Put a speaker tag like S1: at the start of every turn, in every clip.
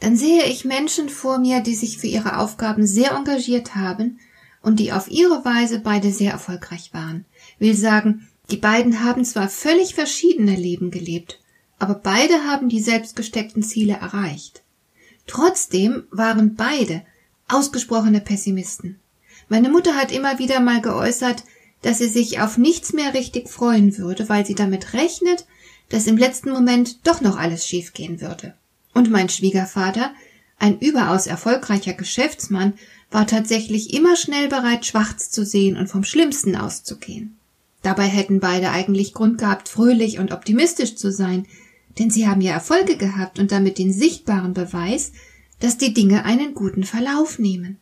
S1: dann sehe ich Menschen vor mir, die sich für ihre Aufgaben sehr engagiert haben und die auf ihre Weise beide sehr erfolgreich waren. Will sagen, die beiden haben zwar völlig verschiedene Leben gelebt, aber beide haben die selbstgesteckten Ziele erreicht. Trotzdem waren beide ausgesprochene Pessimisten. Meine Mutter hat immer wieder mal geäußert, dass sie sich auf nichts mehr richtig freuen würde, weil sie damit rechnet, dass im letzten Moment doch noch alles schiefgehen würde. Und mein Schwiegervater, ein überaus erfolgreicher Geschäftsmann, war tatsächlich immer schnell bereit, schwarz zu sehen und vom Schlimmsten auszugehen. Dabei hätten beide eigentlich Grund gehabt, fröhlich und optimistisch zu sein, denn sie haben ja Erfolge gehabt und damit den sichtbaren Beweis, dass die Dinge einen guten Verlauf nehmen.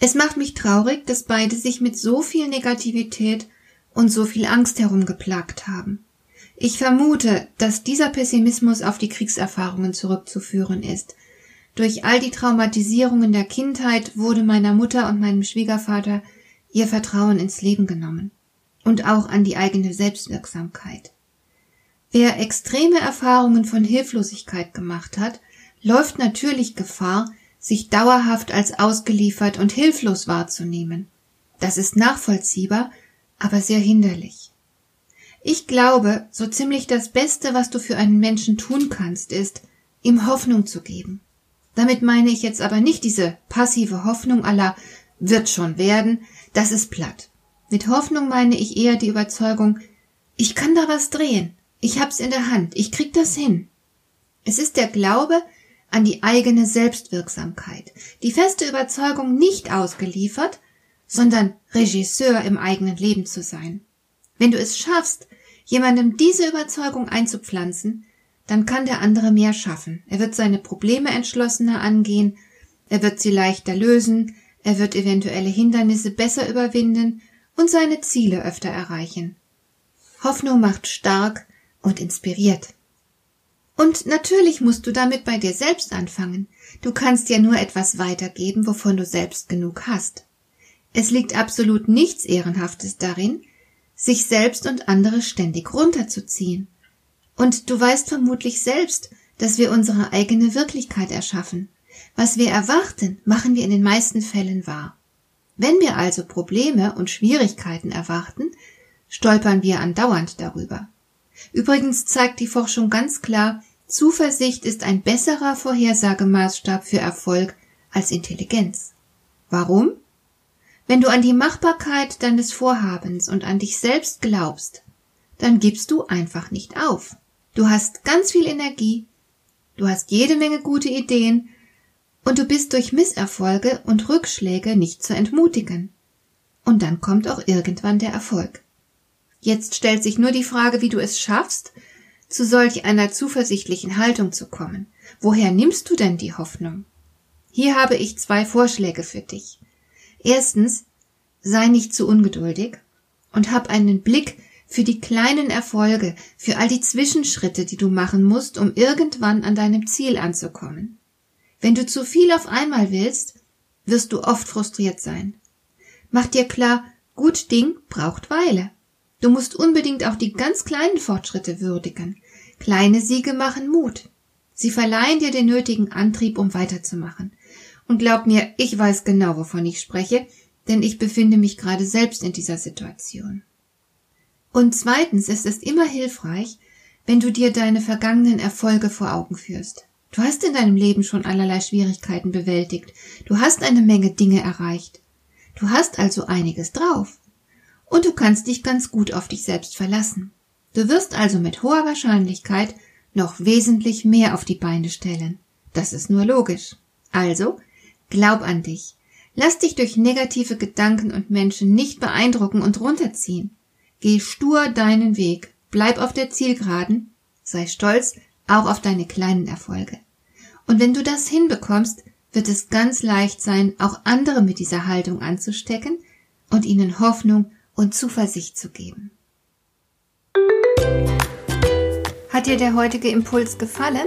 S1: Es macht mich traurig, dass beide sich mit so viel Negativität und so viel Angst herumgeplagt haben. Ich vermute, dass dieser Pessimismus auf die Kriegserfahrungen zurückzuführen ist. Durch all die Traumatisierungen der Kindheit wurde meiner Mutter und meinem Schwiegervater ihr Vertrauen ins Leben genommen und auch an die eigene Selbstwirksamkeit. Wer extreme Erfahrungen von Hilflosigkeit gemacht hat, läuft natürlich Gefahr, sich dauerhaft als ausgeliefert und hilflos wahrzunehmen. Das ist nachvollziehbar, aber sehr hinderlich. Ich glaube, so ziemlich das Beste, was du für einen Menschen tun kannst, ist, ihm Hoffnung zu geben. Damit meine ich jetzt aber nicht diese passive Hoffnung aller wird schon werden, das ist platt. Mit Hoffnung meine ich eher die Überzeugung, ich kann da was drehen, ich hab's in der Hand, ich krieg das hin. Es ist der Glaube an die eigene Selbstwirksamkeit, die feste Überzeugung, nicht ausgeliefert, sondern Regisseur im eigenen Leben zu sein. Wenn du es schaffst, jemandem diese Überzeugung einzupflanzen, dann kann der andere mehr schaffen. Er wird seine Probleme entschlossener angehen, er wird sie leichter lösen, er wird eventuelle Hindernisse besser überwinden und seine Ziele öfter erreichen. Hoffnung macht stark und inspiriert. Und natürlich musst du damit bei dir selbst anfangen. Du kannst ja nur etwas weitergeben, wovon du selbst genug hast. Es liegt absolut nichts Ehrenhaftes darin, sich selbst und andere ständig runterzuziehen. Und du weißt vermutlich selbst, dass wir unsere eigene Wirklichkeit erschaffen. Was wir erwarten, machen wir in den meisten Fällen wahr. Wenn wir also Probleme und Schwierigkeiten erwarten, stolpern wir andauernd darüber. Übrigens zeigt die Forschung ganz klar, Zuversicht ist ein besserer Vorhersagemaßstab für Erfolg als Intelligenz. Warum? Wenn du an die Machbarkeit deines Vorhabens und an dich selbst glaubst, dann gibst du einfach nicht auf. Du hast ganz viel Energie, du hast jede Menge gute Ideen und du bist durch Misserfolge und Rückschläge nicht zu entmutigen. Und dann kommt auch irgendwann der Erfolg. Jetzt stellt sich nur die Frage, wie du es schaffst, zu solch einer zuversichtlichen Haltung zu kommen. Woher nimmst du denn die Hoffnung? Hier habe ich zwei Vorschläge für dich. Erstens, sei nicht zu ungeduldig und hab einen Blick für die kleinen Erfolge, für all die Zwischenschritte, die du machen musst, um irgendwann an deinem Ziel anzukommen. Wenn du zu viel auf einmal willst, wirst du oft frustriert sein. Mach dir klar, gut Ding braucht Weile. Du musst unbedingt auch die ganz kleinen Fortschritte würdigen. Kleine Siege machen Mut. Sie verleihen dir den nötigen Antrieb, um weiterzumachen. Und glaub mir, ich weiß genau, wovon ich spreche, denn ich befinde mich gerade selbst in dieser Situation. Und zweitens ist es immer hilfreich, wenn du dir deine vergangenen Erfolge vor Augen führst. Du hast in deinem Leben schon allerlei Schwierigkeiten bewältigt, du hast eine Menge Dinge erreicht, du hast also einiges drauf. Und du kannst dich ganz gut auf dich selbst verlassen. Du wirst also mit hoher Wahrscheinlichkeit noch wesentlich mehr auf die Beine stellen. Das ist nur logisch. Also, Glaub an dich. Lass dich durch negative Gedanken und Menschen nicht beeindrucken und runterziehen. Geh stur deinen Weg, bleib auf der Zielgeraden, sei stolz auch auf deine kleinen Erfolge. Und wenn du das hinbekommst, wird es ganz leicht sein, auch andere mit dieser Haltung anzustecken und ihnen Hoffnung und Zuversicht zu geben. Hat dir der heutige Impuls gefallen?